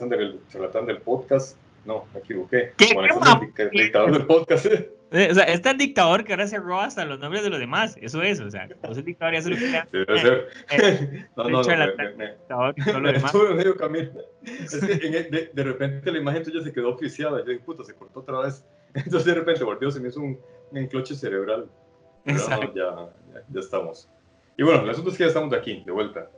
Alexander, el charlatán del podcast. No, me equivoqué. ¿Qué? Con Alexander, el dictador del podcast. Eh, O sea, es tan dictador que ahora se roba hasta los nombres de los demás. Eso es, o sea, no es el dictador y hace lo. Eh, No, no, no. Estuve medio camino. Es que en de, de repente la imagen tuya se quedó oficiada. Yo dije, puta, se cortó otra vez. Entonces de repente volvió, se me hizo un, un encloche cerebral. Pero no, Exacto. ya, ya, ya estamos. Y bueno, el asunto es que ya estamos de aquí, de vuelta.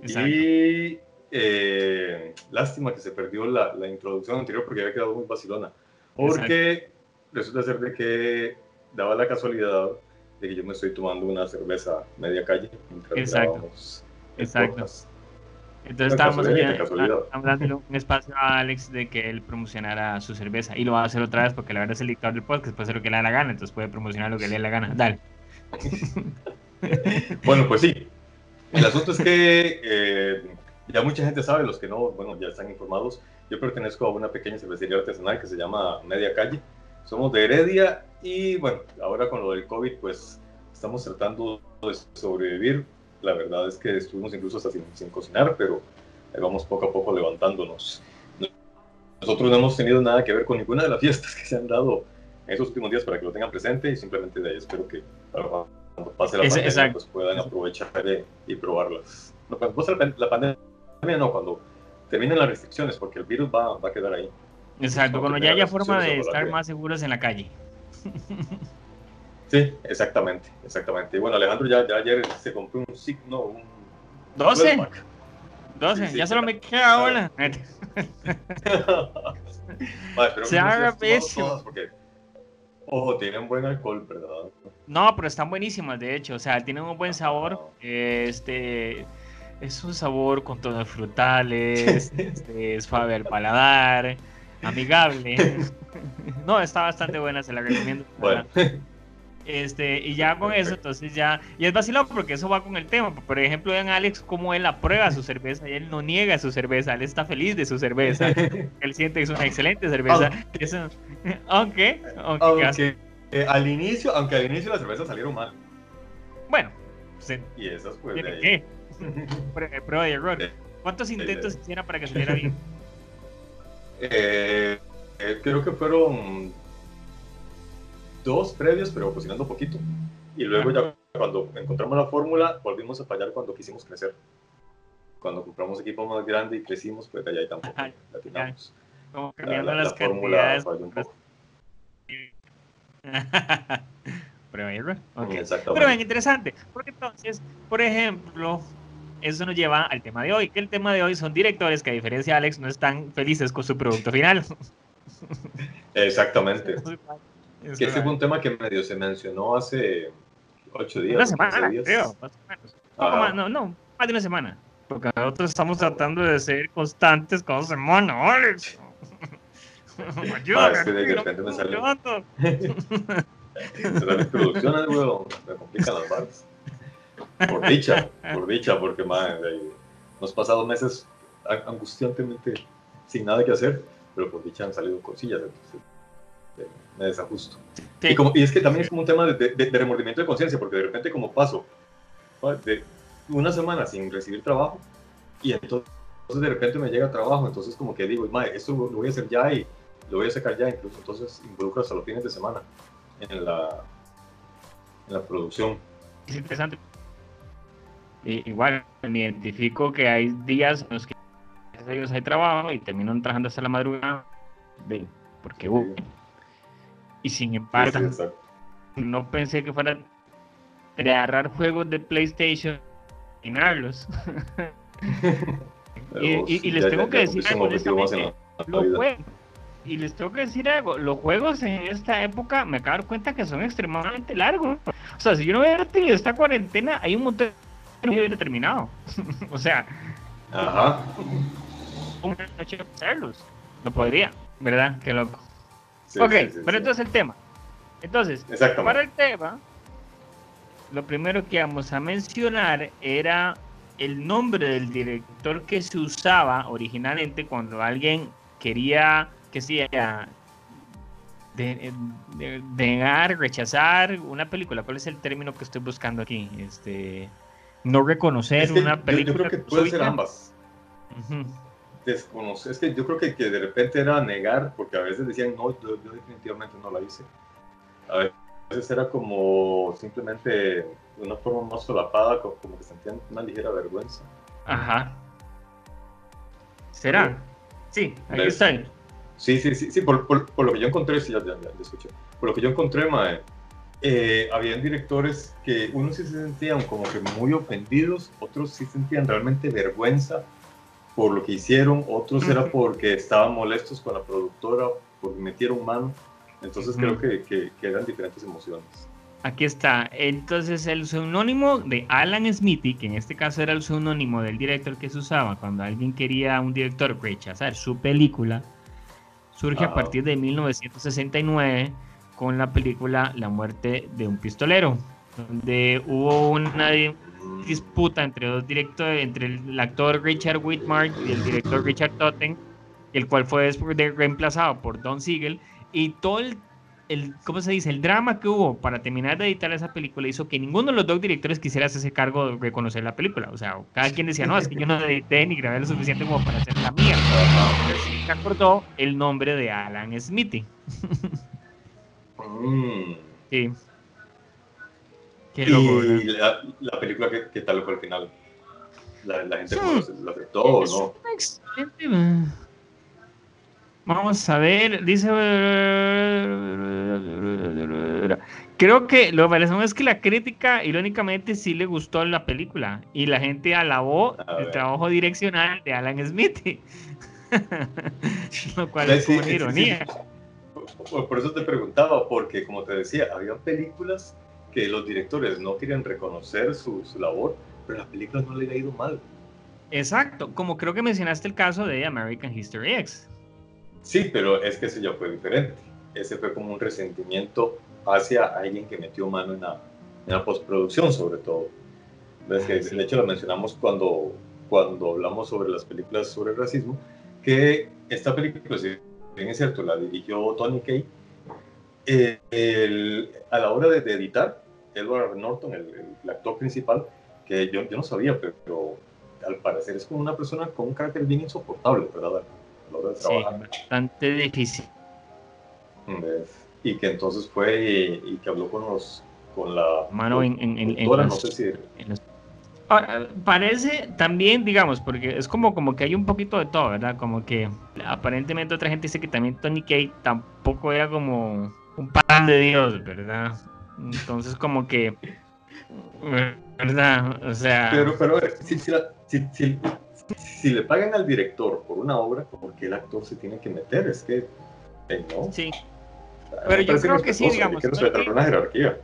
Exacto. Y eh, lástima que se perdió la, la introducción anterior porque había quedado muy vacilona. Porque resulta ser de que daba la casualidad de que yo me estoy tomando una cerveza media calle mientras Exacto. Exacto. podcast. Entonces estábamos casualidad. estábamos dándole un espacio a Alex de que él promocionara su cerveza y lo va a hacer otra vez porque la verdad es el dictador del podcast, puede hacer lo que le da la gana, entonces puede promocionar lo que le dé la gana. Dale. Bueno, pues sí. El asunto es que eh, ya mucha gente sabe, los que no, bueno, ya están informados. Yo pertenezco a una pequeña cervecería artesanal que se llama Media Calle. Somos de Heredia y bueno, ahora con lo del COVID, pues estamos tratando de sobrevivir. La verdad es que estuvimos incluso hasta sin, sin cocinar, pero ahí vamos poco a poco levantándonos. Nosotros no hemos tenido nada que ver con ninguna de las fiestas que se han dado en esos últimos días para que lo tengan presente y simplemente de ahí espero que cuando pase la Ese- pandemia pues puedan aprovechar y probarlas. No, cuando pase la, pan- la pandemia no, cuando terminen las restricciones porque el virus va, va a quedar ahí. Exacto, cuando ya haya forma de estar más seguros en la calle. Sí, exactamente, exactamente. Y bueno, Alejandro ya, ya ayer se compró un signo, un 12, 12 pack. 12, Sí, sí, ya solo me queda ahora. Vale, espero Se haga todas, Porque, ojo, tienen buen alcohol, ¿verdad? No, pero están buenísimas, de hecho. O sea, tienen un buen sabor. Este es un sabor con tonos frutales, este, es suave al paladar, amigable. No, está bastante buena, se la recomiendo. Bueno, Este, y ya con eso, entonces ya, y es vacilado porque eso va con el tema. Por ejemplo, vean Alex cómo él aprueba su cerveza y él no niega su cerveza, él está feliz de su cerveza. Él siente que es una excelente cerveza. Eso- aunque, aunque, ¿qué hace? aunque eh, al inicio, aunque al inicio las cervezas salieron mal. bueno, pues, Y esas pues de ¿tiene ahí. qué? Prue- Prueba y error. ¿Cuántos intentos hiciera para que saliera bien? Eh, eh, creo que fueron dos previos, pero cocinando poquito. Y luego ya cuando encontramos la fórmula, volvimos a fallar cuando quisimos crecer. Cuando compramos equipo más grande y crecimos, pues allá ahí tampoco Ajá, la tiramos. Como cambiando la- la las fórmula cantidades. falló un poco. Prueba y error. Pero bien interesante, porque entonces, por ejemplo, eso nos lleva al tema de hoy, que el tema de hoy son directores que a diferencia de Alex no están felices con su producto final. Exactamente. Es Que ese fue un tema que medio se mencionó hace ocho días. Una o 15 semana, días. creo, más o menos. Más, no, no, más de una semana. Porque nosotros estamos tratando de ser constantes cada semana, Alex. Ayúdame, Ah, es que de repente me. Se las producciones, weón, me complican las barras. Por dicha, por dicha, porque madre, nos pasado meses angustiantemente sin nada que hacer, pero por dicha han salido cosillas, entonces eh, me desajusto. Sí. Y, como, y es que también es como un tema de, de- de remordimiento de conciencia, porque de repente como paso de una semana sin recibir trabajo, y entonces de repente me llega trabajo, entonces como que digo, madre, esto lo, voy a hacer ya y lo voy a sacar ya, incluso entonces involucro hasta los fines de semana en la, en la producción. Es interesante. Y, igual, me identifico que hay días en los que Dios hay trabajo y terminan trabajando hasta la madrugada. de- porque hubo. Y sin embargo, Sí, no pensé que fuera agarrar juegos de PlayStation y. Pero Y- y- y les ya- tengo ya- que decir algo, Los juegos. Y les tengo que decir algo, los juegos en esta época me acabo de dar cuenta que son extremadamente largos. O sea, si yo no hubiera tenido esta cuarentena, hay un montón que no hubiera terminado. o sea, Ajá. Una noche de hacerlos. No podría, ¿verdad? Qué loco. ok, pero entonces el tema. Entonces, para el tema, lo primero que vamos a mencionar era el nombre del director que se usaba originalmente cuando alguien quería que sea de, negar, rechazar una película. ¿Cuál es el término que estoy buscando aquí? Este, no reconocer una película. Yo, creo que puede ser ambas. Es que yo creo que, que, de repente era negar, porque a veces decían, no, yo, definitivamente no la hice. A veces era como simplemente de una forma más solapada, como, que sentían una ligera vergüenza. Ajá. ¿Será? Sí, aquí está. Sí, sí, sí, sí por, por, lo que yo encontré, sí, ya, ya, ya, escuché. Por lo que yo encontré, mae, eh, habían directores que unos sí se sentían como que muy ofendidos, otros sí sentían realmente vergüenza por lo que hicieron, otros era porque estaban molestos con la productora, porque metieron mano. Entonces creo que, que, que eran diferentes emociones. Aquí está. Entonces, el seudónimo de Alan Smithy, que en este caso era el seudónimo del director que se usaba cuando alguien quería un director rechazar su película, surge a partir de 1969 con la película La muerte de un pistolero, donde hubo una disputa entre dos directores, entre el actor Richard Whitmark y el director Richard Totten, el cual fue reemplazado por Don Siegel, y todo el, el, ¿cómo se dice? El drama que hubo para terminar de editar esa película hizo que ninguno de los dos directores quisiera hacerse cargo de reconocer la película. O sea, cada quien decía, no, es que yo no edité ni grabé lo suficiente como para hacer la mía. se acordó el nombre de Alan Smithy. Mm. Sí. Qué loco, y la, la, película, ¿qué, ¿qué, tal fue al final? ¿La, la gente hmm. lo aceptó o no? Excelente. Vamos a ver, dice. Creo que lo que parece es que la crítica, irónicamente, sí le gustó la película y la gente alabó el trabajo direccional de Alan Smith. lo cual es una ironía. Por eso te preguntaba, porque como te decía, había películas que los directores no querían reconocer su, su labor, pero la película no le ha ido mal. Exacto, como creo que mencionaste el caso de American History X. Sí, pero es que ese ya fue diferente. Ese fue como un resentimiento hacia alguien que metió mano en la, en la postproducción, sobre todo. ¿Ves que, de hecho, lo mencionamos cuando, cuando hablamos sobre las películas sobre el racismo, que esta película, si bien es cierto, la dirigió Tony Kay, eh, a la hora de, editar, Edward Norton, el, actor principal, que yo, yo no sabía, pero, al parecer es como una persona con un carácter bien insoportable, ¿verdad? Sí, bastante difícil. Y que entonces fue y, que habló con los con la mano en, en, en, no sé si... Ahora, parece también, digamos, porque es como, como que hay un poquito de todo, ¿verdad? Como que aparentemente otra gente dice que también Tony Kay tampoco era como un pan de Dios, ¿verdad? Entonces como que, ¿verdad? O sea... Pero, pero, si, si, si, si le pagan al director por una obra, ¿por qué el actor se tiene que meter? Es que, ¿no? Sí. Pero yo creo que sí, digamos. Tony una jerarquía.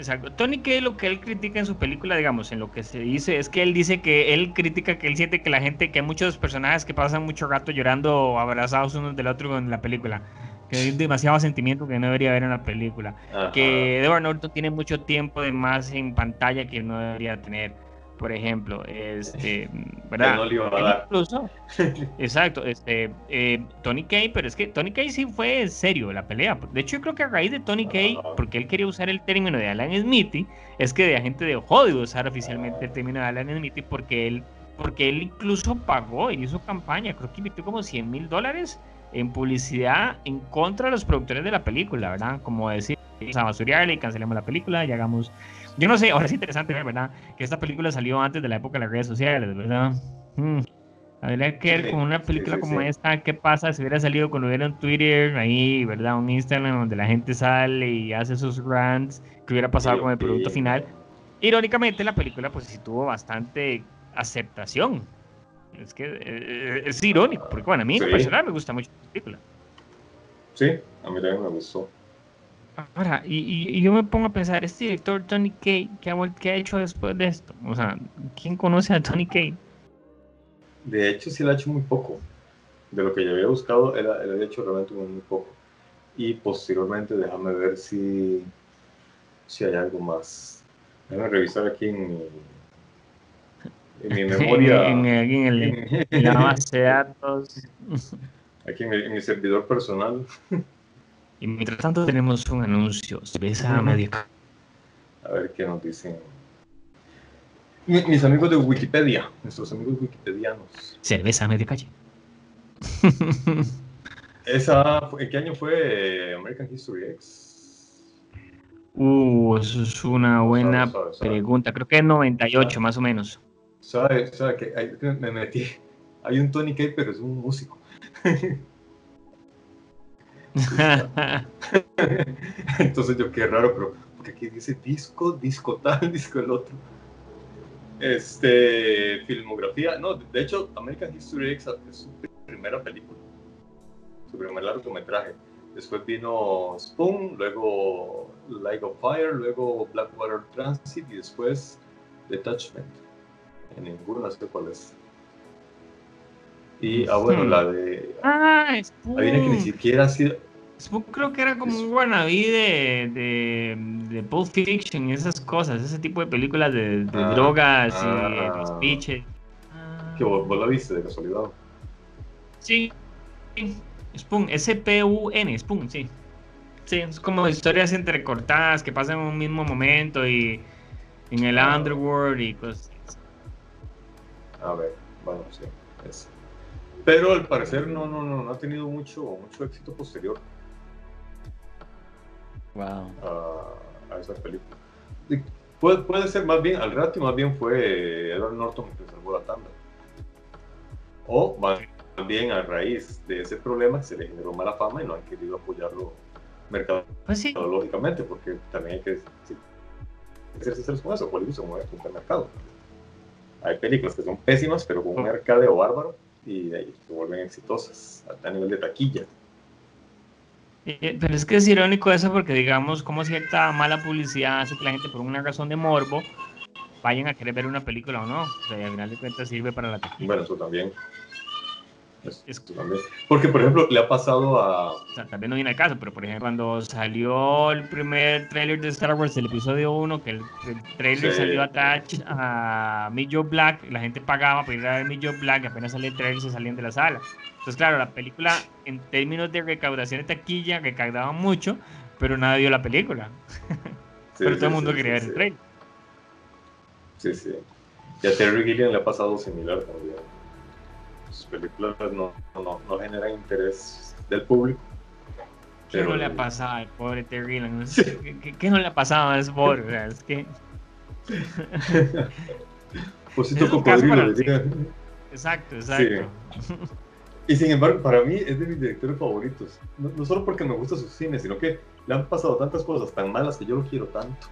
Exacto. Tony Kay lo que él critica en su película, digamos, en lo que se dice, es que él dice que él critica que él siente que la gente, que hay muchos personajes que pasan mucho rato llorando abrazados unos del otro en la película. Que hay demasiado sentimiento que no debería haber en la película. Que Edward Norton tiene mucho tiempo de más en pantalla que no debería tener por ejemplo, este, ¿verdad? No le iba a dar. Incluso, exacto, este, eh, Tony Kay, pero es que Tony Kay sí fue en serio la pelea. De hecho, yo creo que a raíz de Tony Kay, porque él quería usar el término de Alan Smithy, es que la gente dejó de usar oficialmente el término de Alan Smithy porque él, porque él incluso pagó y hizo campaña, creo que invirtió como 100 mil dólares en publicidad en contra de los productores de la película, ¿verdad? Como decir, vamos a basuriarle y cancelemos la película y hagamos yo no sé, ahora es interesante ver, ¿verdad? Que esta película salió antes de la época de las redes sociales, ¿verdad? Hmm. Habría que ver con una película como esta, ¿qué pasa si hubiera salido cuando hubiera un Twitter ahí, ¿verdad? Un Instagram donde la gente sale y hace sus rants, ¿qué hubiera pasado con el producto final? Irónicamente, la película pues sí tuvo bastante aceptación. Es que eh, eh, es irónico, porque bueno, a mí en personal me gusta mucho la película. Sí, a mí también me gustó. Ahora, y, yo me pongo a pensar, este director Tony Kay, ¿qué ha, hecho después de esto? O sea, ¿quién conoce a Tony Kay? De hecho, sí la ha hecho muy poco. De lo que yo había buscado, él, él había hecho realmente muy, poco. Y posteriormente, déjame ver si, si hay algo más. Déjame revisar aquí en mi, en mi memoria. en, en, en, el, en la base de datos. Aquí en mi, en mi servidor personal. Y mientras tanto tenemos un anuncio, cerveza medio. A ver qué nos dicen. Mi- Mis amigos de Wikipedia, nuestros amigos wikipedianos. Cerveza medio calle. Esa, ¿En qué año fue eh, American History X? Uh, eso es una buena Sabe, sabe, sabe. pregunta. Creo que es 98 más o menos. ¿Sabe, sabe que hay- me metí? Hay un Tony Kay, pero es un músico. Entonces yo, qué raro, pero porque aquí dice disco, disco tal, disco el otro. Este, filmografía, no, de hecho, American History X es su primera película, su primer largometraje. Después vino Spoon, luego Light of Fire, luego Blackwater Transit y después Detachment. En ninguno sé cuál es. Y, ah, bueno, Hmm. la de. ah, Spoon. Adivina que ni siquiera ha sido. Spoon creo que era como un wannabe de, de, de Pulp Fiction y esas cosas, ese tipo de películas de, de Ah, drogas y ah. de speeches. Ah, Que vos, vos la viste de casualidad. Sí, sí. Spoon, S-P-U-N, Spoon, sí. Sí, es como historias entrecortadas que pasan en un mismo momento y en el Ah. underworld y cosas. A ver, bueno, sí. es. Pero al parecer no, no, no, no ha tenido mucho, mucho éxito posterior Wow. a, a esa película. Y Puede, puede ser más bien, al rato más bien fue Edward Norton el que salvó la tanda. O más bien a raíz de ese problema se le generó mala fama y no han querido apoyarlo Pues mercadológicamente, porque también hay que sí, ser sinceros con eso, Hollywood se mueve con el mercado. Hay películas que son pésimas, pero con un mercadeo bárbaro y de ahí se vuelven exitosas a nivel de taquilla. Eh, Pero es que es irónico eso porque digamos como cierta mala publicidad hace que la gente por una razón de morbo vayan a querer ver una película o no. O sea, y al final de cuentas sirve para la taquilla. Bueno, eso también. Eso, Es- eso también. Porque, por ejemplo, le ha pasado a... O sea, tal vez no viene al caso, pero por ejemplo, cuando salió el primer tráiler de Star Wars, el episodio 1, que el, el tráiler Sí. salió attached a Joe Black, la gente pagaba para ir a ver Joe Black, y apenas sale el tráiler se salían de la sala. Entonces, claro, la película, en términos de recaudación de taquilla, recaudaba mucho, pero nadie vio la película. Sí, pero todo el mundo sí, quería ver el tráiler. Sí, sí. Y a Terry Gilliam le ha pasado similar también. Sus películas no, no, no generan interés del público. ¿Qué Pero- no le ha pasado al pobre Terry Gilliam? ¿Qué, qué- qué no le ha pasado a ese pobre? O sea, es que... Posito Es un caso cocodrilo, para-. Exacto, exacto. Y sin embargo, para mí es de mis directores favoritos. No, no solo porque me gusta su cine, sino que le han pasado tantas cosas tan malas que yo lo quiero tanto.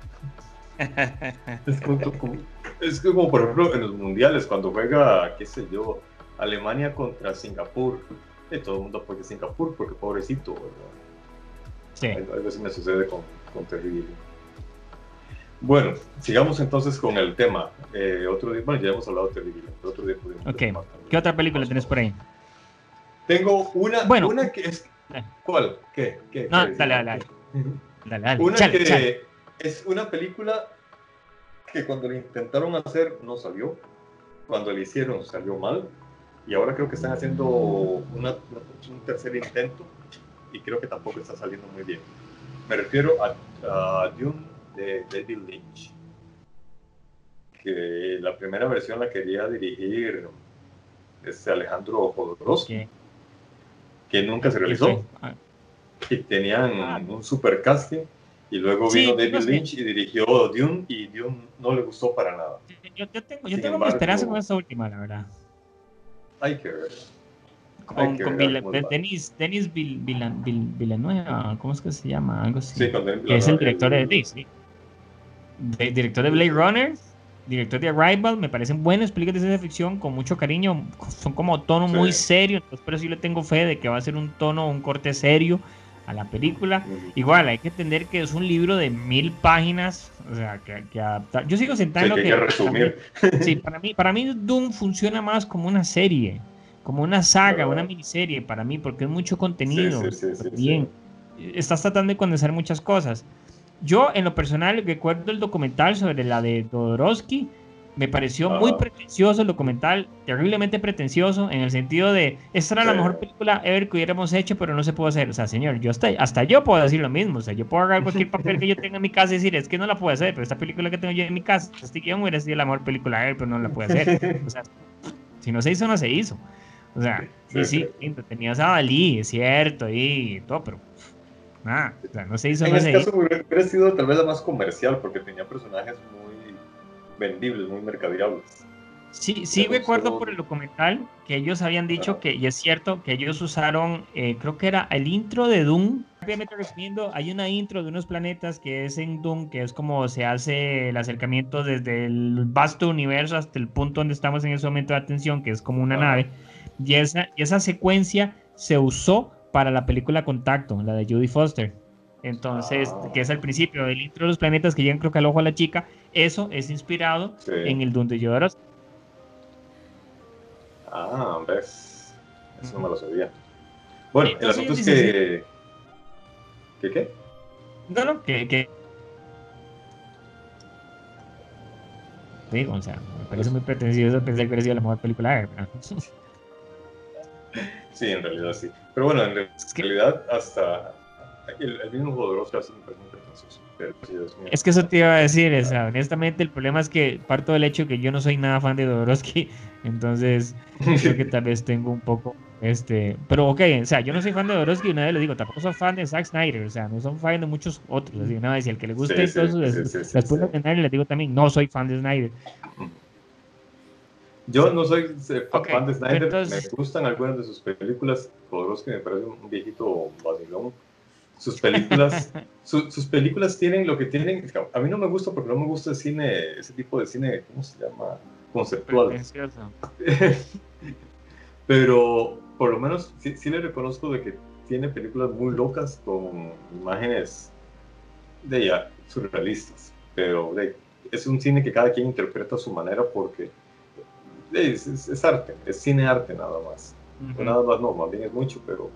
Es como, como- es como, por ejemplo, en los mundiales, cuando juega, qué sé yo, Alemania contra Singapur. Y todo el mundo apoya Singapur porque pobrecito, ¿verdad? Sí. Algo algo así me sucede con, con Terry. Bueno, sigamos entonces con el tema. Eh, otro día, bueno, ya hemos hablado de Terry otro día podemos Ok. retomar también. ¿Qué otra película tenés por ahí? Tengo una, Bueno. una que es... ¿Cuál? ¿Qué? ¿Qué? No, ¿Qué? dale, dale, dale. Dale. Una chale, que chale. es una película que cuando la intentaron hacer no salió, cuando la hicieron salió mal, y ahora creo que están haciendo una- un tercer intento y creo que tampoco está saliendo muy bien. Me refiero a, a Dune de David Lynch, que la primera versión la quería dirigir este Alejandro Jodorowsky, que nunca se realizó Sí, ah, y tenían Ah. un super casting y luego Sí, vino no David. Lynch y dirigió Dune y Dune no le gustó para nada. Yo, yo tengo, yo Sin tengo mi embargo- esperanza con esta última, la verdad. Hay Con, con. Denis, Denis Vill- Villan- Vill- Villanueva, ¿cómo es que se llama? Algo así. Sí, con Denis que es el director de Disney. De- director de Blade Runner, director de Arrival, me parecen buenas películas de ciencia ficción con mucho cariño, son como tono muy serio, entonces por eso yo le tengo fe de que va a ser un tono, un corte serio a la película. Igual, hay que entender que es un libro de mil páginas, o sea, que, que adaptar. Yo sigo sentando que, que, resumir. Para mí, sí, para mí, para mí Doom funciona más como una serie, como una saga, una miniserie para mí, porque es mucho contenido. Sí, sí, bien, estás tratando de condensar muchas cosas. Yo, en lo personal, recuerdo el documental sobre la de Todorovsky me pareció muy pretencioso el documental, terriblemente pretencioso, en el sentido de, esta era la mejor película ever que hubiéramos hecho, pero no se pudo hacer. O sea, señor, yo hasta, hasta yo puedo decir lo mismo. O sea, yo puedo agarrar cualquier papel que yo tenga en mi casa y decir, es que no la puedo hacer, pero esta película que tengo yo en mi casa, este guion hubiera sido la mejor película ever, pero no la puedo hacer. O sea, si no se hizo, no se hizo. O sea, sí, sí, sí tenías a Dalí, es cierto, y todo, pero nada, o sea, no se hizo, en no este se caso hubiera sido tal vez la más comercial, porque tenía personajes muy vendibles, muy mercadeables. Sí, sí recuerdo por el documental que ellos habían dicho que, y es cierto, que ellos usaron, eh, creo que era el intro de Doom. Rápidamente resumiendo, hay una intro de unos planetas que es en Doom, que es como se hace el acercamiento desde el vasto universo hasta el punto donde estamos en ese momento de atención, que es como una nave. Y esa, y esa secuencia se usó para la película Contacto, la de Judy Foster. Entonces, Ah. que es al principio del intro de los planetas que llegan creo que al ojo a la chica, eso es inspirado Sí. en el Doom de Jodorowsky. Ah, ves. Eso no me lo sabía. Bueno, el asunto es que. ¿Qué qué? No, no, que, que... Digo, o sea, me parece muy pretencioso pensar que hubiera sido la mejor película ever. Sí, en realidad sí. Pero bueno, en re- Es que- realidad, hasta. El, el mismo Jodorowsky hace me parece muy pretencioso. Es que eso te iba a decir, o sea, honestamente el problema es que parto del hecho que yo no soy nada fan de Jodorowsky, entonces creo que tal vez tengo un poco, este, pero ok, o sea, yo no soy fan de Jodorowsky, una vez lo digo, tampoco soy fan de Zack Snyder, o sea, no son fan de muchos otros, así, una vez, si al que le gusta Sí, y sí, sí, después de Snyder les digo también, no soy fan de Snyder. Yo no soy eh, fan de Snyder, entonces- me gustan algunas de sus películas. Jodorowsky me parece un viejito vacilón. Sus películas, su- sus películas tienen lo que tienen. A mí no me gusta porque no me gusta el cine, ese tipo de cine, ¿cómo se llama? Conceptual. Pero por lo menos sí, sí le reconozco de que tiene películas muy locas con imágenes de ya surrealistas. Pero de- es un cine que cada quien interpreta a su manera porque es, es- es arte, es cine arte nada más. Nada más no, más bien es mucho, pero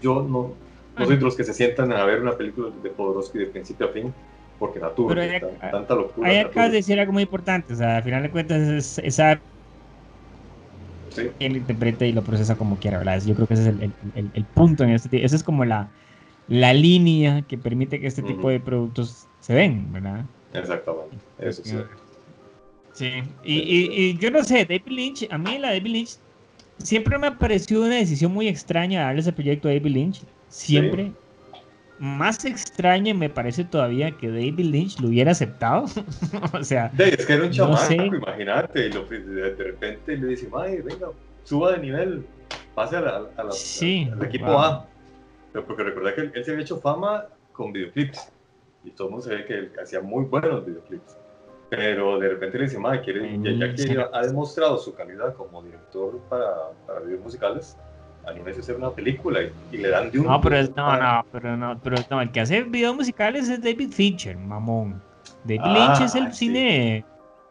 yo no, no soy de los que se sientan a ver una película de Podorowski de principio a fin porque la tuve, Pero hay- tan- tanta locura. Ahí acabas de decir algo muy importante, o sea, al final de cuentas es, es arte, Sí. él interpreta y lo procesa como quiera, ¿verdad? Yo creo que ese es el, el- punto en este tipo, esa es como la, la línea que permite que este tipo de productos se den, ¿verdad? Exactamente, eso sí. Sí, y, y, y yo no sé, David Lynch, a mí la David Lynch siempre me ha parecido una decisión muy extraña darle ese proyecto a David Lynch. Siempre. Más extraña me parece todavía que David Lynch lo hubiera aceptado. o sea, De, es que era un No chamaco, sé. imagínate, y lo- de, repente le dice, "Mae, venga, suba de nivel, pase a la- a la- Sí, al equipo wow. A. Pero porque recordad que él, él se había hecho fama con videoclips, y todo el mundo sabía que él hacía muy buenos videoclips. Pero de repente le dice, "Mae, quiere, ya, ya que Sí. ha demostrado su calidad como director para, para videos musicales, a hacer una película y, y le dan de un... no, pero es, no, no, pero no, pero no, el que hace videos musicales es David Fincher, mamón. David Ah, Lynch es el sí. cine.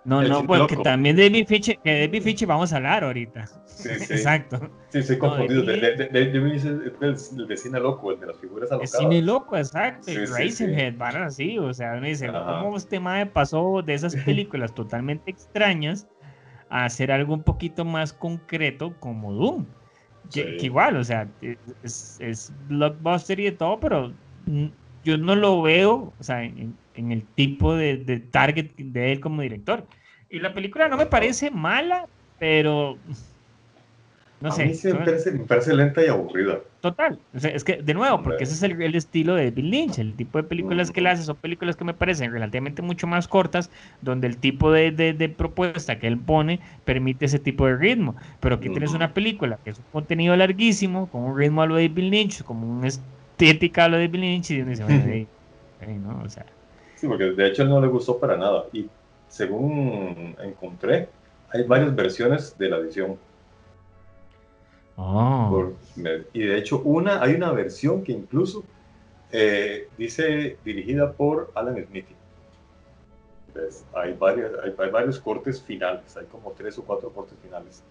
No, El no, porque loco. también David Fincher, que David Fincher vamos a hablar ahorita. Sí, sí. Exacto. Sí, estoy confundido. de- De, de, de, de- de- es el, el de cine loco, el de las figuras alocadas. cine loco, exacto. Sí, Razorhead, van así. O sea, uno dice, Ajá. ¿cómo este mae pasó de esas películas totalmente extrañas a hacer algo un poquito más concreto como Doom? Que, Sí. que igual, o sea, es, es blockbuster y de todo, pero yo no lo veo, o sea, en, en el tipo de, de target de él como director. Y la película no me parece mala, pero no a sé. mí sí me parece, me parece lenta y aburrida. Total. O sea, es que, de nuevo, porque ese es el, el estilo de Bill Lynch. El tipo de películas que él hace son películas que me parecen relativamente mucho más cortas, donde el tipo de, de- de propuesta que él pone permite ese tipo de ritmo. Pero aquí tienes una película que es un contenido larguísimo, con un ritmo a lo de Bill Lynch, como una estética a lo de Bill Lynch, y uno dice, bueno, ey, ey, ¿no? O sea, Sí, porque de hecho él no le gustó para nada. Y según encontré, hay varias versiones de la edición. Oh, Por- y de hecho, una, hay una versión que incluso Eh, dice dirigida por Alan Smithy. hay, varios, hay, varios cortes finales, hay como tres o cuatro cortes finales.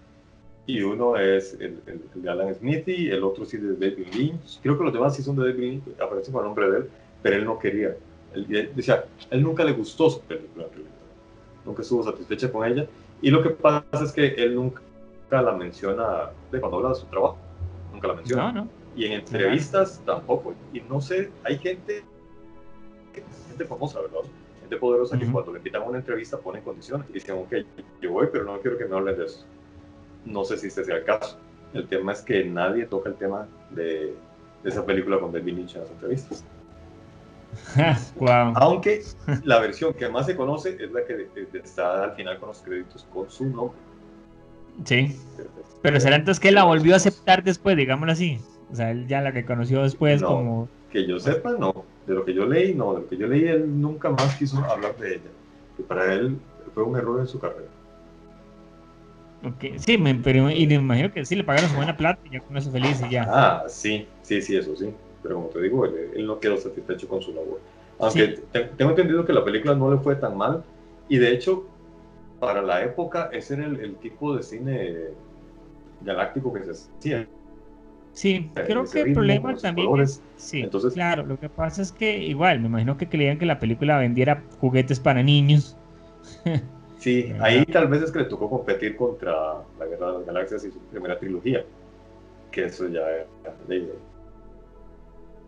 Y uno es el, de Alan Smithy, el otro sí de David Lynch. Creo que los demás sí son de David Lynch, aparecen con el nombre de él, pero él no quería. Él, decía, él nunca le gustó su película, nunca estuvo satisfecha con ella. Y lo que pasa es que él nunca la menciona de cuando habla de su trabajo, nunca la menciona. No, no. Y en entrevistas tampoco. Y no sé, hay gente, gente famosa, ¿verdad? Gente poderosa que cuando le invitan a una entrevista ponen condiciones y dicen, ok, yo voy, pero no quiero que me hablen de eso. No sé si este sea el caso. El tema es que nadie toca el tema de, de esa película con David Lynch en las entrevistas. wow. Aunque la versión que más se conoce es la que está al final con los créditos con su nombre. Sí. Pero será entonces que él la volvió a aceptar después, digámoslo así. O sea, él ya la reconoció después como... Que yo sepa, no. De lo que yo leí, no. De lo que yo leí, él nunca más quiso hablar de ella. Que para él fue un error en su carrera. Okay. Sí, me, pero y me imagino que sí le pagaron su buena plata y ya con eso feliz y ya. Ah, sí, sí, sí, eso sí. Pero como te digo, él, no quedó satisfecho con su labor. Aunque tengo entendido que la película no le fue tan mal. Y de hecho, para la época, ese era el, el tipo de cine galáctico que se hacía. Sí, creo que el problema también es, sí, Entonces, claro, lo que pasa es que igual, me imagino que creían que la película vendiera juguetes para niños. Sí, ahí tal vez es que le tocó competir contra la Guerra de las Galaxias y su primera trilogía, que eso ya era,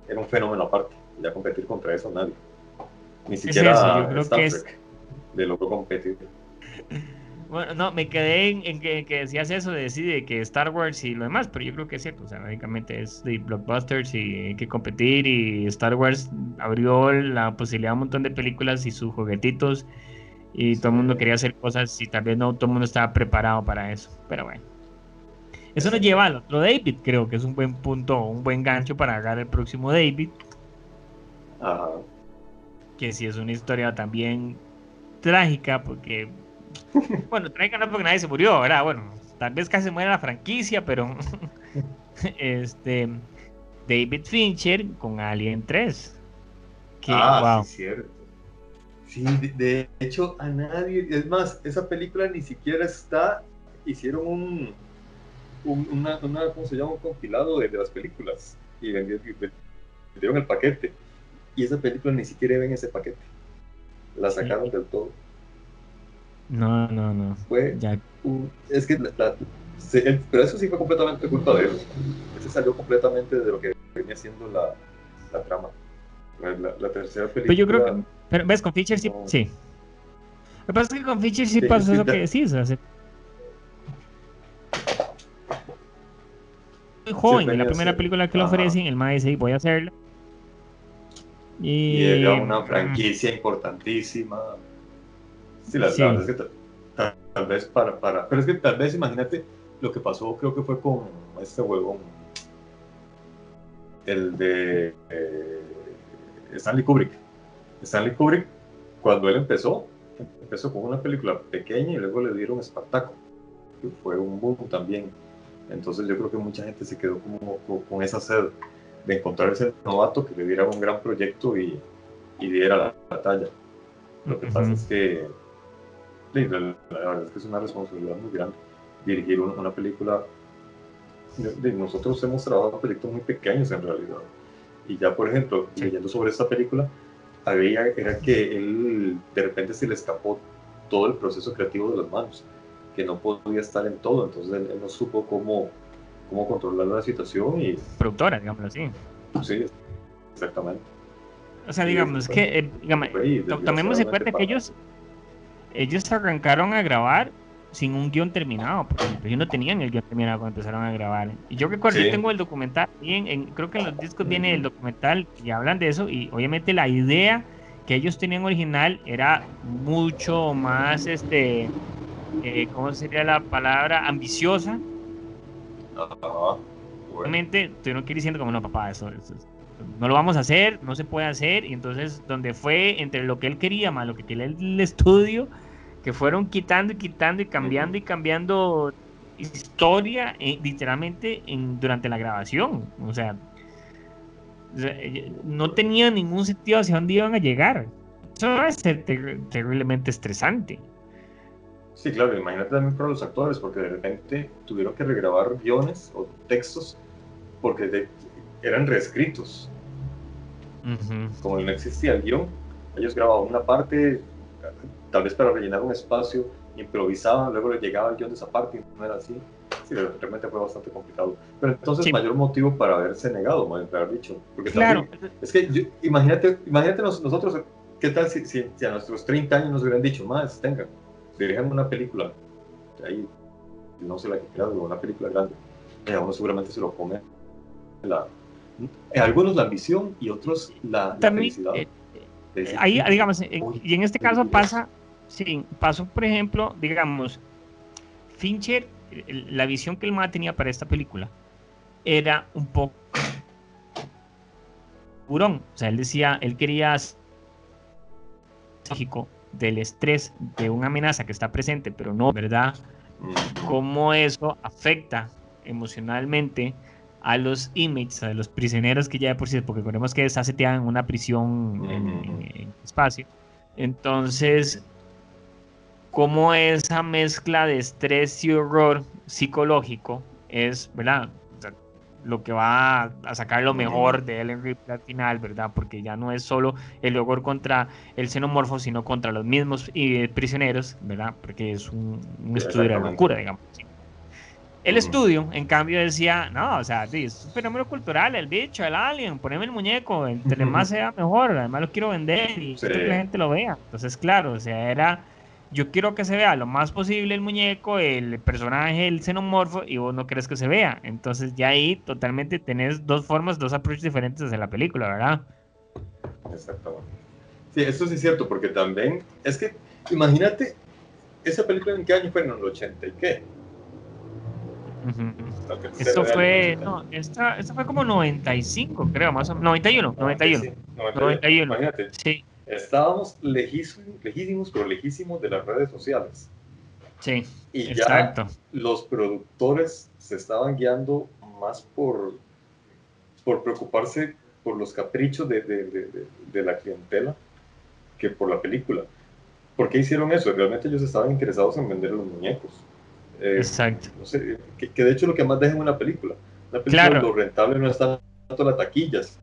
era un fenómeno aparte, ya competir contra eso nadie. Ni siquiera Star Trek de logró competir. Bueno, no, me quedé en, que, decías eso de decir que Star Wars y lo demás, pero yo creo que es cierto, o sea, básicamente es de blockbusters y hay que competir y Star Wars abrió la posibilidad a un montón de películas y sus juguetitos y todo el mundo quería hacer cosas y tal vez no todo el mundo estaba preparado para eso, pero bueno. Eso nos lleva al otro David, creo que es un buen punto, un buen gancho para agarrar el próximo David. Ajá. Que sí es una historia también trágica porque bueno, trágica no porque nadie se murió, ¿verdad? Bueno, tal vez casi muere la franquicia, pero este David Fincher con Alien 3. ah, sí, cierto. Sí, de, hecho a nadie, es más, esa película ni siquiera está, hicieron un, una, ¿cómo se llama? Un compilado de, las películas y vendieron, vendieron, el paquete. Y esa película ni siquiera ven ese paquete. La sacaron del todo. No, no, no. Fue ya. es que pero eso sí fue completamente culpa de ellos. Ese salió completamente de lo que venía siendo la, la trama. La, tercera película. Pero yo creo que. Pero ves, con Fisher sí. Sí. Lo que pasa es que con Fisher sí, pasó eso que decís. O sea, muy joven. en la primera película que lo ofrecen, el maestro dice: Voy a hacerlo. Y, y era una franquicia importantísima. Sí, la, verdad es que tal, vez para, para. Pero es que tal vez imagínate lo que pasó, creo que fue con este huevón. El de eh, Stanley Kubrick. Stanley Kubrick, cuando él empezó, empezó con una película pequeña y luego le dieron Espartaco, que fue un boom también. Entonces yo creo que mucha gente se quedó como, con esa sed de encontrar ese novato que le diera un gran proyecto y, y diera la batalla. Lo que pasa es que la, verdad es que es una responsabilidad muy grande dirigir una, película. nosotros hemos trabajado proyectos muy pequeños en realidad. Y ya, por ejemplo, leyendo sobre esta película, había, era que él de repente se le escapó todo el proceso creativo de las manos, que no podía estar en todo, entonces él, no supo cómo, cómo controlar la situación y... Productora, digamos así. Sí, exactamente. O sea, digamos, que, eh, digamos, tomemos en cuenta que ellos ellos arrancaron a grabar sin un guion terminado, porque ellos no tenían el guion terminado cuando empezaron a grabar. Y yo recuerdo, yo tengo el documental, creo que en los discos viene el documental y hablan de eso, y obviamente la idea que ellos tenían original era mucho más, este, eh, ¿cómo sería la palabra? Ambiciosa. Obviamente, tuvieron que ir diciendo como, no, papá, eso, eso, no lo vamos a hacer, no se puede hacer, y entonces donde fue entre lo que él quería más lo que quería el estudio, que fueron quitando y quitando y cambiando y cambiando historia eh, literalmente en, durante la grabación, o sea, no tenía ningún sentido hacia dónde iban a llegar. Eso va a ser terriblemente estresante. Sí, claro, imagínate también para los actores, porque de repente tuvieron que regrabar guiones o textos porque eran reescritos. Como no existía el guion, ellos grababan una parte, tal vez para rellenar un espacio, improvisaban, luego les llegaba el guion de esa parte y no era así. Sí, realmente fue bastante complicado. Pero entonces, mayor motivo para haberse negado, más para haber dicho. Porque claro. es que imagínate, imagínate nosotros, ¿qué tal si, si, a nuestros 30 años nos hubieran dicho, más, tengan, dirijan una película, ahí, no sé la que queda, una película grande, y a uno seguramente se lo pone la, algunos la ambición y otros la, felicidad. Eh, eh, ahí, digamos, y en este caso pasa, sí, pasó, por ejemplo, digamos, Fincher la visión que el MA tenía para esta película era un poco burón. O sea, él decía, él quería del estrés de una amenaza que está presente, pero no, ¿verdad? Cómo eso afecta emocionalmente a los inmates, a los prisioneros que ya de por sí, porque recordemos que está seteada en una prisión en espacio. Entonces, cómo esa mezcla de estrés y horror psicológico es, ¿verdad? lo que va a sacar lo mejor de Ellen Ripley al final, ¿verdad? Porque ya no es solo el horror contra el xenomorfo, sino contra los mismos eh, prisioneros, ¿verdad? Porque es un, estudio de la locura, digamos. El estudio, en cambio, decía, no, o sea, es un fenómeno cultural, el bicho, el alien, poneme el muñeco, entre más sea mejor, además lo quiero vender y que la gente lo vea. Entonces, claro, o sea, era yo quiero que se vea lo más posible el muñeco, el personaje, el xenomorfo, y vos no querés que se vea. Entonces ya ahí totalmente tenés dos formas, dos approaches diferentes de la película, ¿verdad? Exactamente. Sí, eso sí es cierto, porque también, es que, imagínate, esa película en qué año fue, en el 80 y qué. Esto fue, no, esta, esta, fue como 95, creo, más o menos, 91, 91. 91. 91. Imagínate. Sí. Estábamos lejísimos, lejísimos, pero lejísimos de las redes sociales. Sí, y exacto. ya los productores se estaban guiando más por, por preocuparse por los caprichos de, de, de, la clientela que por la película. ¿Por qué hicieron eso? Realmente ellos estaban interesados en vender los muñecos. Eh, exacto. No sé, que, de hecho lo que más deja en una película. La película lo rentable no está tanto las taquillas,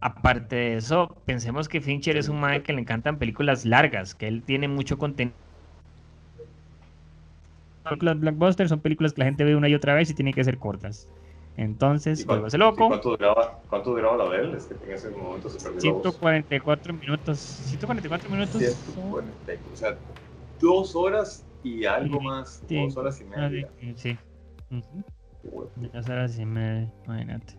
Aparte de eso, pensemos que Fincher es un man que le encantan películas largas, que él tiene mucho contenido. Las blockbusters son películas que la gente ve una y otra vez y tienen que ser cortas. Entonces, vuelve loco. ¿Cuánto duraba, ¿Cuánto duraba la de él? Es que en ese momento se perdió 144 minutos. 144 minutos. o sea, dos horas y algo más. Dos horas y media. Sí. Dos horas y media, imagínate.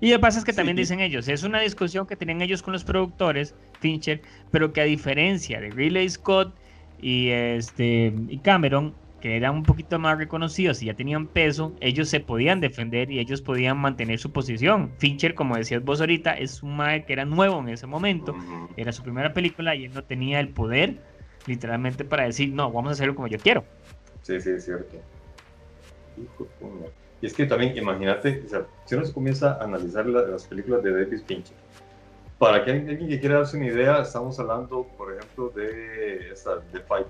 Y lo que pasa es que también dicen ellos, es una discusión que tenían ellos con los productores, Fincher, pero que a diferencia de Ridley Scott y, este, y Cameron, que eran un poquito más reconocidos y ya tenían peso, ellos se podían defender y ellos podían mantener su posición. Fincher, como decías vos ahorita, es un mae que era nuevo en ese momento, era su primera película y él no tenía el poder literalmente para decir, no, vamos a hacerlo como yo quiero. Sí, sí, es cierto. Y es que también, imagínate, si uno se comienza a analizar las películas de David Fincher, para que alguien que quiera darse una idea, estamos hablando, por ejemplo, de esta, de Fight.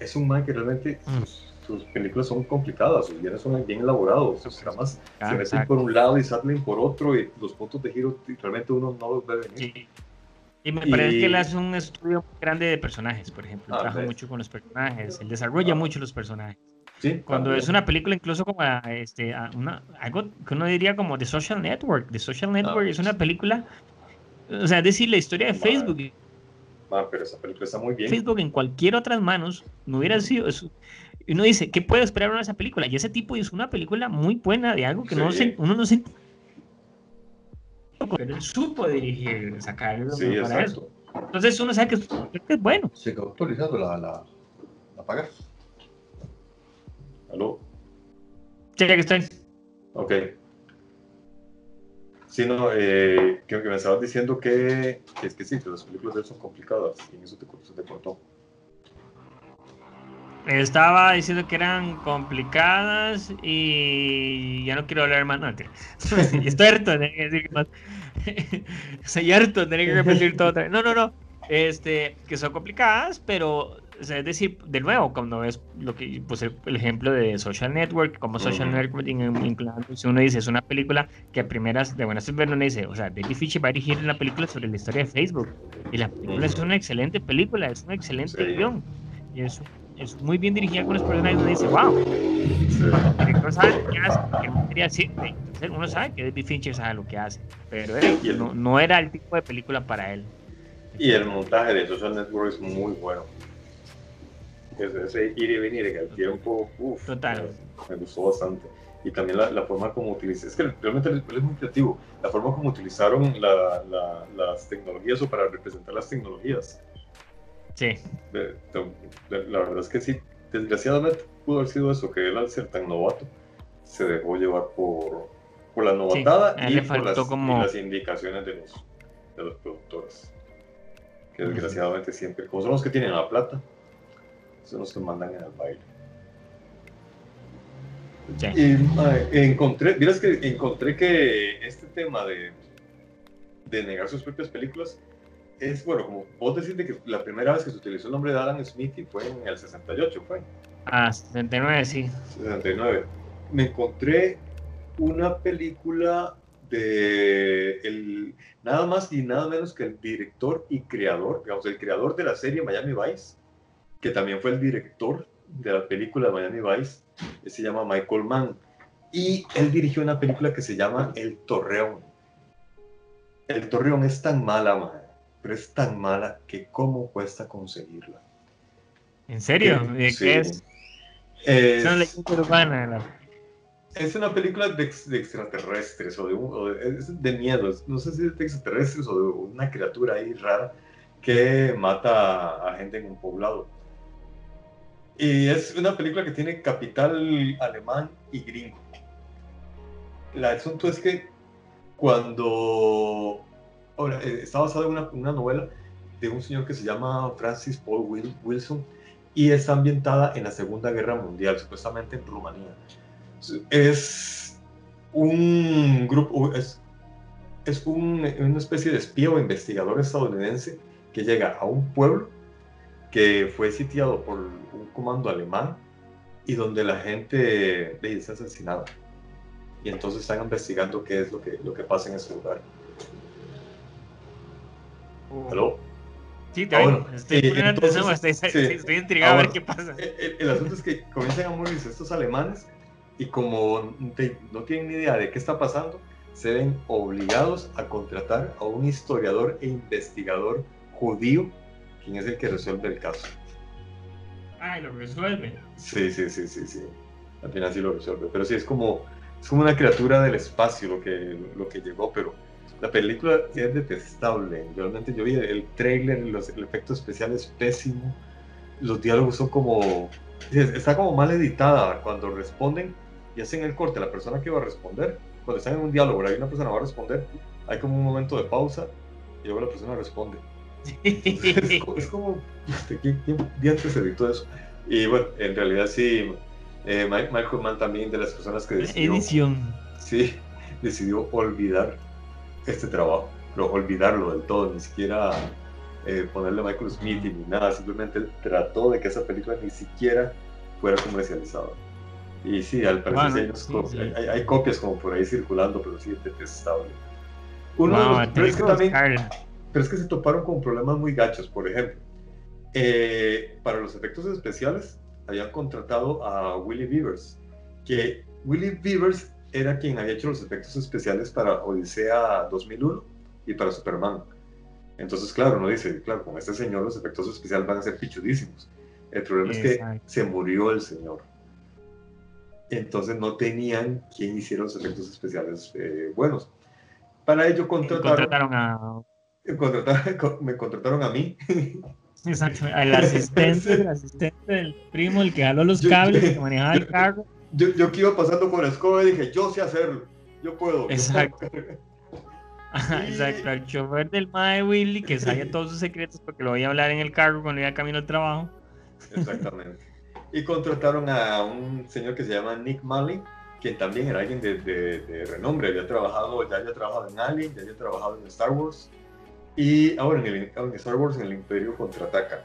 Es un man que realmente mm. sus, películas son complicadas, sus guiones son bien elaborados, sus tramas se meten por un lado y salen por otro, y los puntos de giro realmente uno no los ve venir. Y me parece que él hace un estudio muy grande de personajes, por ejemplo. Ah, Trabaja mucho con los personajes, él desarrolla ah. mucho los personajes. Cuando es una película incluso como este, una, algo que uno diría como The Social Network. The Social Network es una película, o sea, es decir, la historia de Facebook. Ah, pero esa película está muy bien. Facebook en cualquier otras manos no hubiera sido eso. Y uno dice, ¿qué puede esperar uno de esa película? Y ese tipo hizo una película muy buena de algo que no se, uno no se... Pero él supo dirigir, sacar sí, para eso. Entonces uno sabe que es, bueno. Se quedó actualizado la, la, la pagas. ¿Aló? Sí, aquí estoy. Ok. Sí, no, eh, creo que me estabas diciendo que, es que sí, que las películas de él son complicadas y en eso te, se te cortó. Estaba diciendo que eran complicadas y ya no quiero hablar más. No, estoy harto de tener que decir más. Estoy harto de tener que repetir todo otra vez. No, no, no. Este, que son complicadas, pero es decir, de nuevo, cuando ves lo que, pues el, ejemplo de Social Network, como Social Network, si uno dice, es una película que a primeras, de buenas ver, uno dice, o sea, David Fincher va a dirigir una película sobre la historia de Facebook. Y la película es una excelente película, es un excelente guion. Y es, es muy bien dirigida con los personajes, uno dice, wow. El director sabe lo que hace, quería decir, uno sabe que David Fincher sabe lo que hace, pero no, no era el tipo de película para él. Y el montaje de Social Network es muy bueno ese ir y venir en el tiempo, uff, Total. Me, gustó bastante. Y también la, la forma como utilizé, es que realmente es muy creativo, la forma como utilizaron la, la, las tecnologías o para representar las tecnologías. Sí. la verdad es que sí, desgraciadamente pudo haber sido eso, que él al ser tan novato se dejó llevar por, por la novatada y, por las, como... las, indicaciones de los, de los productores. Que desgraciadamente siempre, como son los que tienen la plata, son los que mandan en el baile. Y encontré, miras que encontré que este tema de, de negar sus propias películas es, bueno, como vos decís que la primera vez que se utilizó el nombre de Alan Smith y fue en el 68, ¿fue? Ah, 69, sí. 69. Me encontré una película de el, nada más y nada menos que el director y creador, digamos, el creador de la serie Miami Vice, que también fue el director de la película Miami Vice, se llama Michael Mann, y él dirigió una película que se llama El Torreón. El Torreón es tan mala, man, pero es tan mala que cómo cuesta conseguirla. ¿En serio? ¿De qué es? Es, una urbana. Es una película de, extraterrestres o de, de, miedo. No sé si es de extraterrestres o de una criatura ahí rara que mata a gente en un poblado. Y es una película que tiene capital alemán y gringo. El asunto es que cuando... Ahora, eh, está basada en una, una, novela de un señor que se llama Francis Paul Wilson y está ambientada en la Segunda Guerra Mundial, supuestamente en Rumanía. Es un grupo, es, es un, una especie de espía o investigador estadounidense que llega a un pueblo que fue sitiado por un comando alemán y donde la gente es asesinada. Y entonces están investigando qué es lo que, lo que pasa en ese lugar. Uh. ¿Aló? Sí, te ah, estoy, estoy, intrigado a ver qué pasa. El, asunto es que comienzan a morirse estos alemanes y como no tienen ni idea de qué está pasando, se ven obligados a contratar a un historiador e investigador judío quién es el que resuelve el caso. Ah, lo resuelve. Sí, sí, sí, sí, sí. Al final sí lo resuelve. Pero sí, es como, es como una criatura del espacio lo que, lo que llegó, pero la película es detestable. Realmente yo vi el trailer, los, el efecto especial es pésimo. Los diálogos son como... Está como mal editada cuando responden y hacen el corte. La persona que va a responder, cuando están en un diálogo, hay una persona que va a responder, hay como un momento de pausa y luego la persona responde es, como, este, ¿quién, se editó eso? Y bueno, en realidad sí, eh, Michael Mann también de las personas que decidió... Edición. Sí, decidió olvidar este trabajo, pero olvidarlo del todo, ni siquiera eh, ponerle Michael Smith ni nada, simplemente trató de que esa película ni siquiera fuera comercializada. Y sí, al parecer hay, hay, copias como por ahí circulando, pero sí, detestable. Uno de los, que también, pero es que se toparon con problemas muy gachos. Por ejemplo, eh, para los efectos especiales habían contratado a Willie Beavers, que Willie Beavers era quien había hecho los efectos especiales para Odisea 2001 y para Superman. Entonces, claro, uno dice, claro, con este señor los efectos especiales van a ser pichudísimos. El problema es que se murió el señor. Entonces no tenían quien hiciera los efectos especiales eh, buenos. Para ello contrataron, contrataron a me contrataron a mí. Exacto, al asistente, el asistente del primo, el que jaló los cables, que manejaba el carro. Yo, yo, que iba pasando con la escoba y dije, yo sé hacerlo, yo puedo. Exacto. Exacto, al chofer del Mae Willy que sabía todos sus secretos porque lo voy a hablar en el carro cuando iba camino al trabajo. Exactamente. Y contrataron a un señor que se llama Nick Malley, quien también era alguien de, de, renombre. Había trabajado, ya había trabajado en Alien, ya había trabajado en Star Wars. Y ahora en, el, en Star Wars, en el Imperio Contraataca.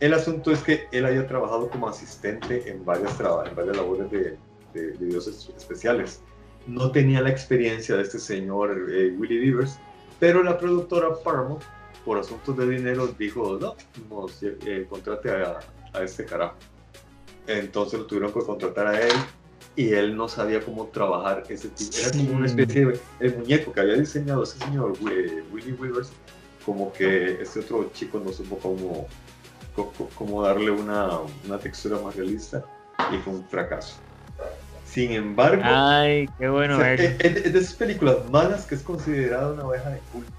El asunto es que él había trabajado como asistente en varias, en varias labores de, de, dioses especiales. No tenía la experiencia de este señor eh, Willie Beavers, pero la productora Paramount, por asuntos de dinero, dijo, no, nos, eh, contrate a, a, este carajo. Entonces lo tuvieron que contratar a él y él no sabía cómo trabajar ese tipo. Era como una especie de el muñeco que había diseñado ese señor eh, Willie Weavers, como que este otro chico no supo cómo, cómo darle una, una textura más realista y fue un fracaso. Sin embargo, Ay, qué bueno es, de esas películas malas que es considerada una oveja de culto.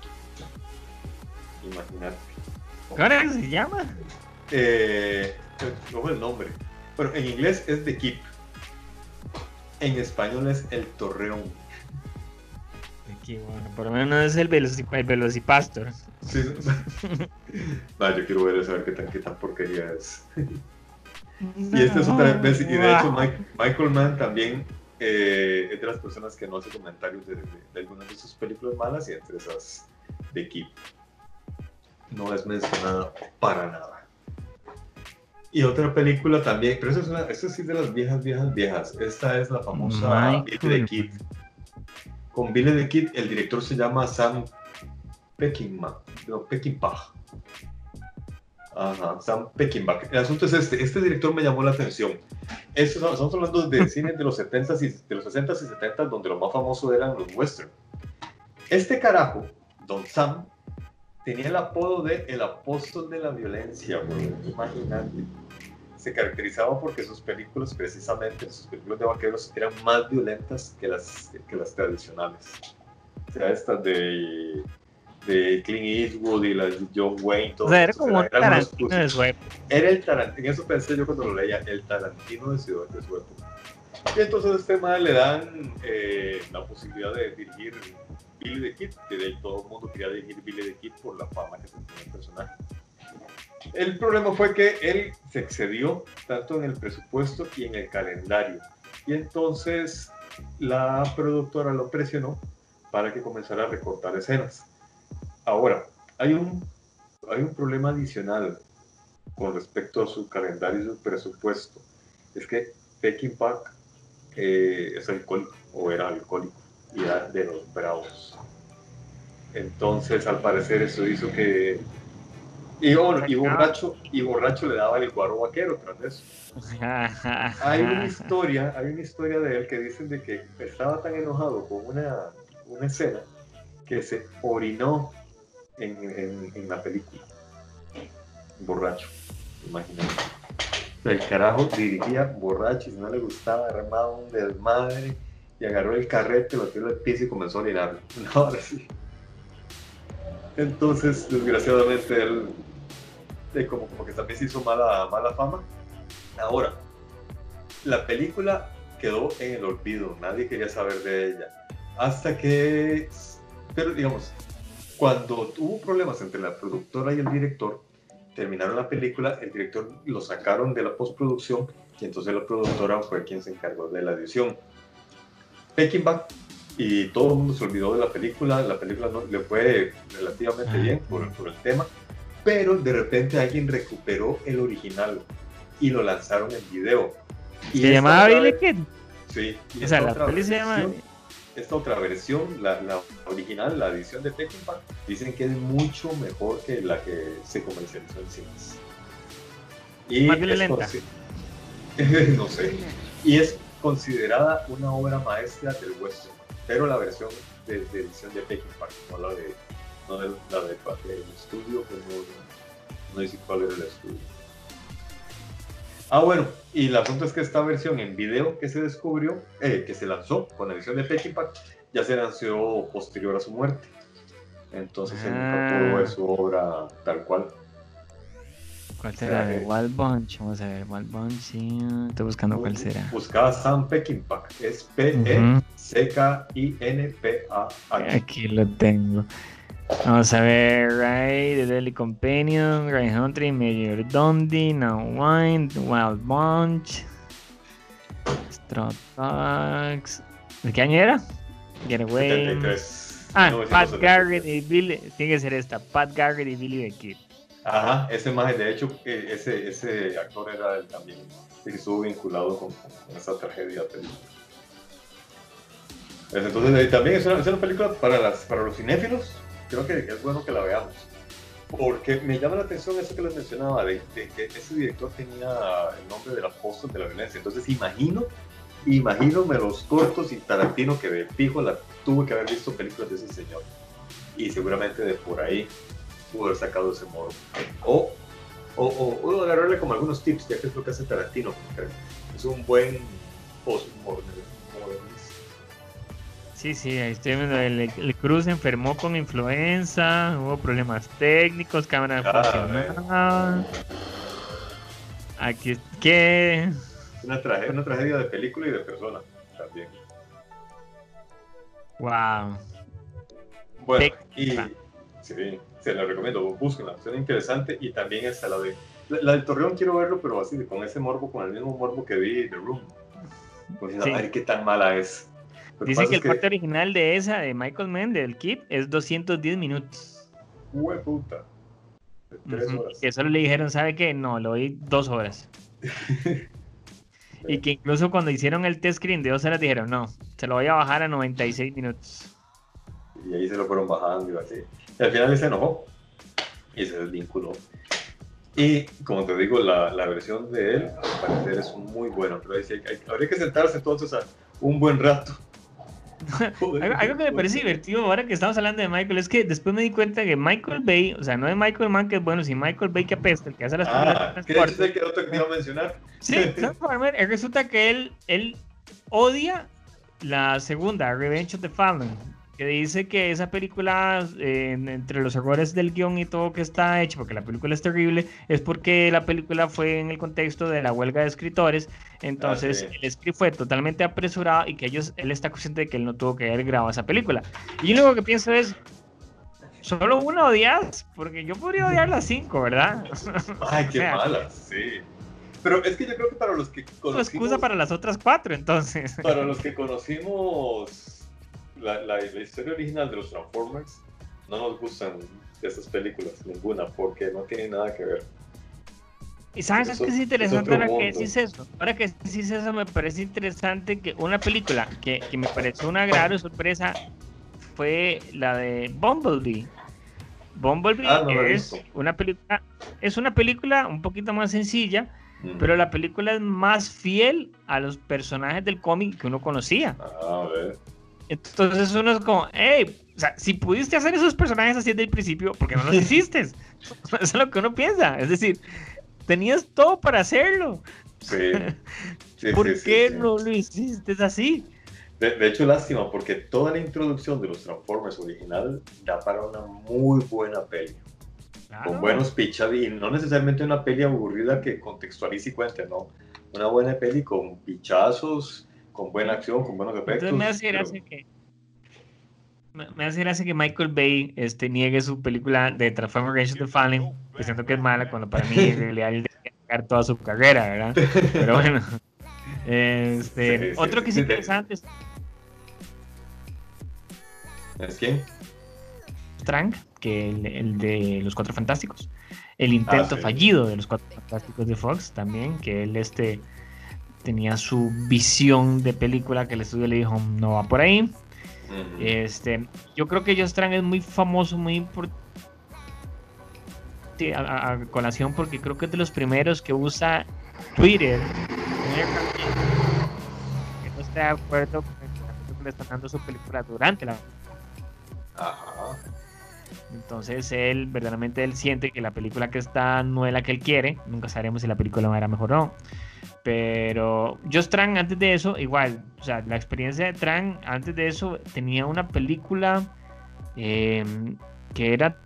Imagínate. ¿Cómo se llama? Eh, no el nombre. Bueno, en inglés es The Keep. En español es El Torreón. Aquí, bueno, por lo menos es el, el Velocipastor. Sí. yo quiero ver a ver qué tan, qué tan porquería es. Y esta es otra vez, y de hecho Michael Mann también eh, es de las personas que no hace comentarios de, algunas de sus películas malas y entre esas de equipo. No es mencionada para nada. Y otra película también, pero esa es una, esta sí es de las viejas, viejas, viejas. Esta es la famosa Billy the Kid. Con Billy the Kid, el director se llama Sam Peckinpah. No, Peckinpah. Ajá, Sam Peckinpah. El asunto es este, este director me llamó la atención. estamos hablando de cine de los 70s y de los 60s y 70s donde lo más famoso eran los western. Este carajo, Don Sam, tenía el apodo de el apóstol de la violencia, imagínate. Se caracterizaba porque sus películas, precisamente sus películas de vaqueros, eran más violentas que las, que las tradicionales. O sea, estas de de Clint Eastwood y las de John Wayne. Todo o sea, era como un Tarantino de su época. Era el Tarantino, eso pensé yo cuando lo leía, el Tarantino de, su, de su época. Y entonces a este man le dan eh, la posibilidad de dirigir Billy the Kid, que de todo el mundo quería dirigir Billy the Kid por la fama que tenía el personaje. El problema fue que él se excedió tanto en el presupuesto y en el calendario. Y entonces la productora lo presionó para que comenzara a recortar escenas. Ahora, hay un, hay un problema adicional con respecto a su calendario y su presupuesto. Es que Peking Park eh, es alcohólico o era alcohólico y era de los bravos. Entonces, al parecer, eso hizo que. Y, bueno, y, borracho, y borracho le daba el guaro vaquero tras eso. hay una historia, hay una historia de él que dicen de que estaba tan enojado con una, una escena que se orinó en, en, la película. Borracho, imagínate. El carajo dirigía borracho y si no le gustaba, armaba un desmadre y agarró el carrete, lo tiró al piso y comenzó a orinarlo. Ahora sí. Entonces, desgraciadamente, él como, como que también se hizo mala, mala fama. Ahora, la película quedó en el olvido, nadie quería saber de ella. Hasta que, pero digamos, cuando hubo problemas entre la productora y el director, terminaron la película, el director lo sacaron de la postproducción y entonces la productora fue quien se encargó de la edición. Peckinpah y todo el mundo se olvidó de la película, la película no, le fue relativamente bien por, por, el tema, pero de repente alguien recuperó el original y lo lanzaron en video. Y ¿Se llamaba Billy Kid? Sí. o sea, la película se llama esta otra versión, la, original, la edición de Peckinpah, dicen que es mucho mejor que la que se comercializó en cines. Y Más violenta. no sé. Y es considerada una obra maestra del western, pero la versión de, edición de Peckinpah, no la de, no de, la de, del estudio, que no, no dice cuál era el estudio. Ah, bueno, y el asunto es que esta versión en video que se descubrió, eh, que se lanzó con la edición de Peckinpah, ya se lanzó posterior a su muerte. Entonces se nunca ah. su obra tal cual. ¿Cuál será? O Wild Bunch. Vamos a ver, Wild Bunch, sí. Estoy buscando cuál será. Buscaba Sam Peckinpah. Es P-E-C-K-I-N-P-A-H. Aquí lo tengo. Vamos a ver, Ray, The Deadly Companion, Ray Hunter, Major Dundee, Now Wine, Wild Bunch, Dogs. ¿De qué año era? Get Away. 73. Ah, Pat 1973. Garrett y Billy. Tiene que ser esta. Pat Garrett y Billy the Kid. Ajá, ese más, de hecho, eh, ese, ese actor era el también, que estuvo vinculado con, con esa tragedia película. Pues Entonces, eh, también es una, es una película para, las, para los cinéfilos, creo que es bueno que la veamos. Porque me llama la atención eso que les mencionaba, de, de que ese director tenía el nombre del apóstol de la violencia. Entonces, imagino, imagínome los cortos y Tarantino que de fijo tuve que haber visto películas de ese señor. Y seguramente de por ahí pudo haber sacado ese modo. O, o, o, o agarrarle como algunos tips, ya que es lo que hace Tarantino. Es un buen postmodernista. Sí, sí, ahí estoy viendo. El, el Cruz se enfermó con influenza, hubo problemas técnicos, cámara Ah, funcionaba. Aquí, ¿qué? Es una, tragedia, una tragedia de película y de persona también. Wow. Bueno, y sí, se la recomiendo, búsquenla, suena interesante y también está la de... La, la del Torreón quiero verlo, pero así, con ese morbo, con el mismo morbo que vi The Room. Pues, Sí. a ver qué tan mala es. Dice que el corte original de esa, de Michael Mann, del Kid, es 210 minutos. Hue puta. De tres horas. Que solo le dijeron, ¿sabe qué? No, lo oí dos horas. y que incluso cuando hicieron el test screen de dos horas dijeron, no, se lo voy a bajar a 96 minutos. Y ahí se lo fueron bajando y así. Y al final él se enojó y se desvinculó. Y como te digo, la, la versión de él, al parecer, es muy buena. Pero hay- hay- habría que sentarse entonces a un buen rato. Algo, algo que me parece divertido ahora que estamos hablando de Michael es que después me di cuenta que Michael Bay, o sea, no de Michael Mann que es bueno, sino Michael Bay que apesta, el que hace las Ah, películas que es el que otro que iba a mencionar. Sí, Transformer, eh, resulta que él, él odia la segunda, Revenge of the Fallen, que dice que esa película, eh, en- entre los errores del guion y todo que está hecho, porque la película es terrible, es porque la película fue en el contexto de la huelga de escritores, entonces Ah, sí. el script fue totalmente apresurado y que ellos, él está consciente de que él no tuvo que haber grabado esa película. Y yo lo único que pienso es, solo una odias, porque yo podría odiar las cinco, ¿verdad? Ay, qué O sea, malas, sí. Pero es que yo creo que para los que conocimos, excusa para las otras cuatro, entonces. para los que conocimos la, la, la historia original de los Transformers, no nos gustan esas películas, ninguna, porque no tienen nada que ver. Y sabes Eso- es que es es interesante otro ahora que decís eso. Ahora que decís eso, me parece interesante que una película que, que me pareció una gran sorpresa fue la de Bumblebee. Bumblebee Ah, no es una película, es una película un poquito más sencilla, Mm. pero la película es más fiel a los personajes del cómic que uno conocía. Ah, a ver. Entonces uno es como, hey, o sea, si pudiste hacer esos personajes así desde el principio, ¿por qué no los hiciste? Eso es lo que uno piensa. Es decir, tenías todo para hacerlo. Sí. Sí, ¿Por sí, qué sí. no lo hiciste así? De, de hecho, lástima, porque toda la introducción de los Transformers original da para una muy buena peli. Claro. Con buenos pichas y no necesariamente una peli aburrida que contextualice y cuente, no. Una buena peli con pichazos, con buena acción, con buenos efectos. Entonces me hace pero- gracia que me, hace gracia que Michael Bay este, niegue su película de Transformers Rage of the Fallen, pensando que es mala, cuando para mí en realidad él debería negar toda su carrera, ¿verdad? Pero bueno. Este, Sí, sí, otro que es sí, interesante es ¿Es quién? Trank, que el, el de los Cuatro Fantásticos. El intento sí. fallido de los Cuatro Fantásticos de Fox también, que él este, tenía su visión de película que el estudio le dijo no va por ahí. Este, yo creo que Josh Trank es muy famoso, muy importante a, a- a colación porque creo que es de los primeros que usa Twitter que no está de acuerdo con que la película está dando su película durante la Ajá. Entonces él, verdaderamente él siente que la película que está no es la que él quiere. Nunca sabremos si la película era mejor o no. Pero Josh Trank antes de eso, igual, o sea, la experiencia de Trank antes de eso tenía una película eh, que era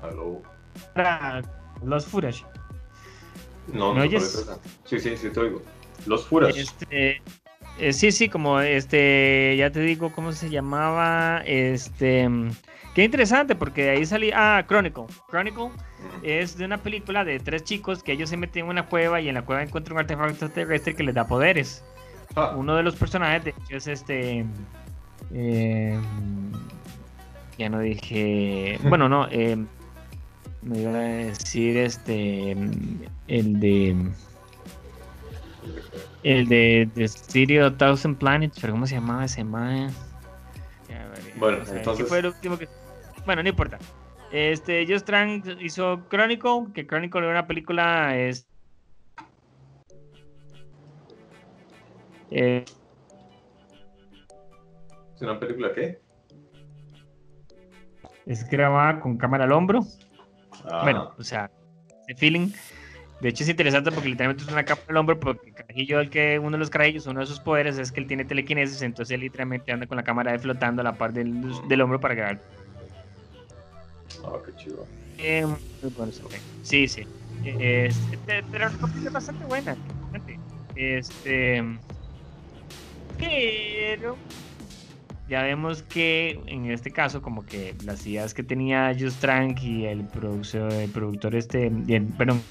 Aló. para Los Footage. No, ¿Me no, oyes? Sí, sí, sí, te oigo. Los furas. Este, Eh, sí, sí, como este, ya te digo cómo se llamaba, este, qué interesante porque de ahí salía, ah, Chronicle, Chronicle es de una película de tres chicos que ellos se meten en una cueva y en la cueva encuentran un artefacto terrestre que les da poderes. Ah. Uno de los personajes de hecho es este, eh, ya no dije, bueno, no, eh, me iba a decir este, el de el de The City of Thousand Planets, pero ¿cómo se llamaba ese man? Bueno, entonces... fue el último que... Bueno, no importa. Este, Just Trank hizo Chronicle, que Chronicle era una película... Es... Eh... ¿Es una película qué? Es grabada con cámara al hombro. Ah. Bueno, o sea, ese feeling de hecho es interesante porque literalmente es una capa del hombro porque el carajillo, el que uno de los carajillos, uno de sus poderes es que él tiene telequinesis, entonces él literalmente anda con la cámara de flotando a la par del, del hombro para grabar. Ah, qué chido. Eh, sí, sí. Este, pero es bastante buena. Este. Pero ya vemos que en este caso como que las ideas que tenía Just Trank y el, productor, el productor este, perdón,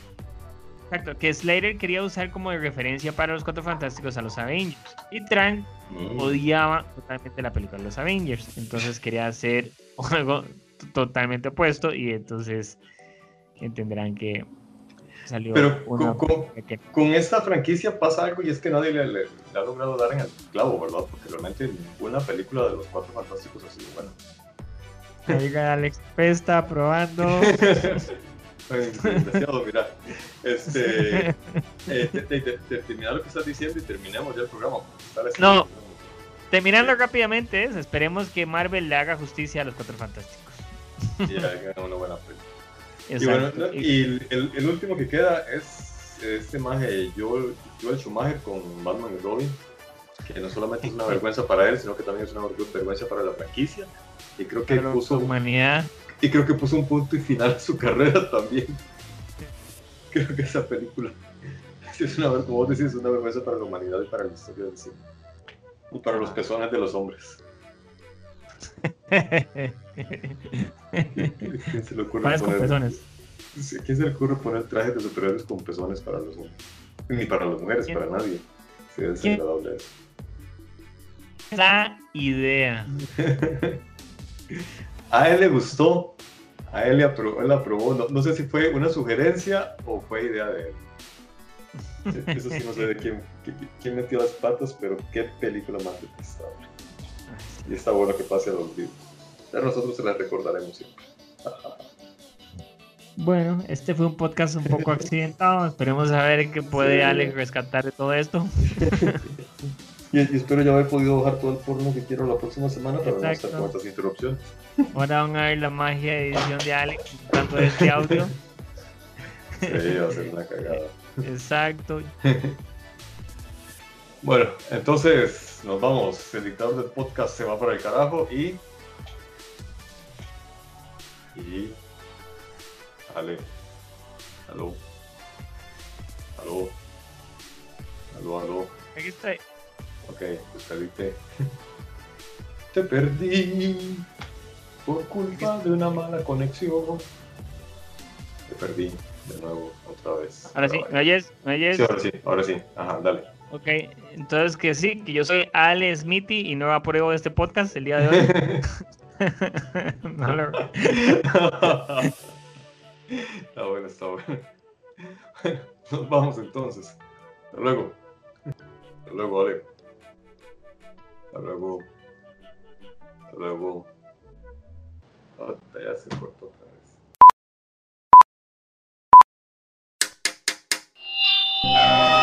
Exacto, que Slater quería usar como de referencia para los Cuatro Fantásticos a los Avengers. Y Trank mm. odiaba totalmente la película de los Avengers. Entonces quería hacer algo totalmente opuesto y entonces entenderán que salió Pero con, esta franquicia pasa algo y es que nadie le, ha logrado dar en el clavo, ¿verdad? Porque realmente ninguna película de los Cuatro Fantásticos ha sido buena. Oiga, Alex está probando. Deseado, mira. Este, eh, terminar lo que estás diciendo y terminemos ya el programa. No, terminando rápidamente, es, esperemos que Marvel le haga justicia a los Cuatro Fantásticos. Y haga una buena película. Y, bueno, y el, el, último que queda es este maje Joel, Joel Schumacher con Batman y Robin, que no solamente es una vergüenza para él, sino que también es una vergüenza para la franquicia. Y creo que puso. Humanidad. Y creo que puso un punto y final a su carrera también. Creo que esa película es una, como vos decís, es una vergüenza para la humanidad y para la historia del cine. Y para los pezones de los hombres. ¿Quién se le ocurre poner, con pezones? ¿Quién se le ocurre poner trajes de superhéroes con pezones para los hombres? Ni para las mujeres, para nadie. Sí, es desagradable eso. La idea. A él le gustó, a él, le aprobó, él aprobó. No, sé si fue una sugerencia o fue idea de él. Eso sí no sé de quién, quién metió las patas, pero qué película más detestable. Y está bueno que pase a los olvido. Ya nosotros se la recordaremos siempre. Bueno, este fue un podcast un poco accidentado. Esperemos a ver qué puede Alex rescatar de todo esto. Y, espero ya haber podido bajar todo el porno que quiero la próxima semana para no estar con estas interrupciones. Ahora van a ver la magia de edición de Alex tanto este audio. Sí, va a ser una cagada. Exacto. bueno, entonces nos vamos. El dictador del podcast se va para el carajo y. Y. Ale. Aló. Aló. Aló, aló. Aquí estoy. Ok, pues perdiste. Te perdí por culpa de una mala conexión. Te perdí de nuevo, otra vez. Ahora sí, ¿me oyes? ¿Me oyes? Sí, ahora sí, ahora sí. Ajá, dale. Ok, entonces que sí, que yo soy Ale Smithy y no apruebo este podcast el día de hoy. no lo... está bueno, está bueno. Nos vamos entonces. Hasta luego. Hasta luego, Ale. Hasta luego. Hasta luego. Oh, ya se cortó otra vez.